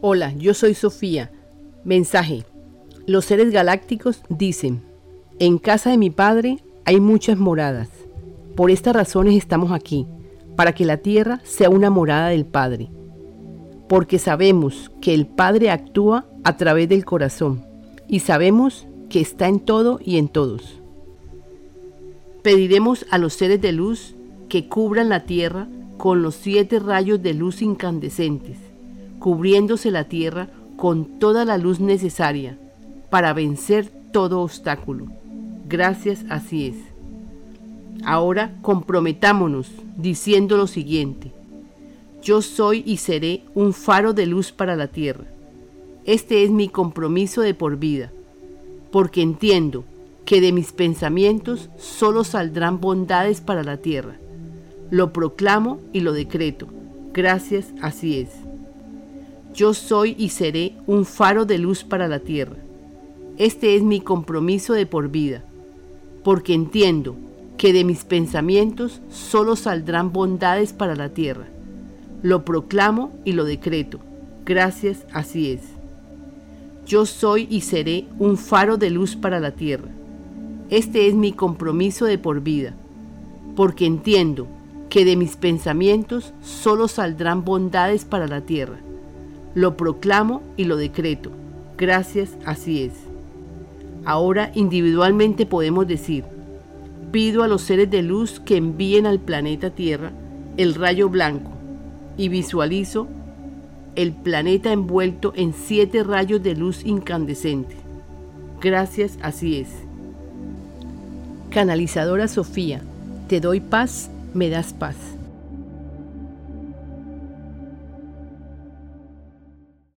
Hola, yo soy Sofía. Mensaje. Los seres galácticos dicen, en casa de mi Padre hay muchas moradas. Por estas razones estamos aquí, para que la tierra sea una morada del Padre. Porque sabemos que el Padre actúa a través del corazón y sabemos que está en todo y en todos. Pediremos a los seres de luz que cubran la tierra con los siete rayos de luz incandescentes cubriéndose la tierra con toda la luz necesaria para vencer todo obstáculo. Gracias, así es. Ahora comprometámonos diciendo lo siguiente. Yo soy y seré un faro de luz para la tierra. Este es mi compromiso de por vida, porque entiendo que de mis pensamientos solo saldrán bondades para la tierra. Lo proclamo y lo decreto. Gracias, así es. Yo soy y seré un faro de luz para la tierra. Este es mi compromiso de por vida, porque entiendo que de mis pensamientos solo saldrán bondades para la tierra. Lo proclamo y lo decreto. Gracias, así es. Yo soy y seré un faro de luz para la tierra. Este es mi compromiso de por vida, porque entiendo que de mis pensamientos solo saldrán bondades para la tierra. Lo proclamo y lo decreto. Gracias, así es. Ahora individualmente podemos decir, pido a los seres de luz que envíen al planeta Tierra el rayo blanco y visualizo el planeta envuelto en siete rayos de luz incandescente. Gracias, así es. Canalizadora Sofía, te doy paz, me das paz.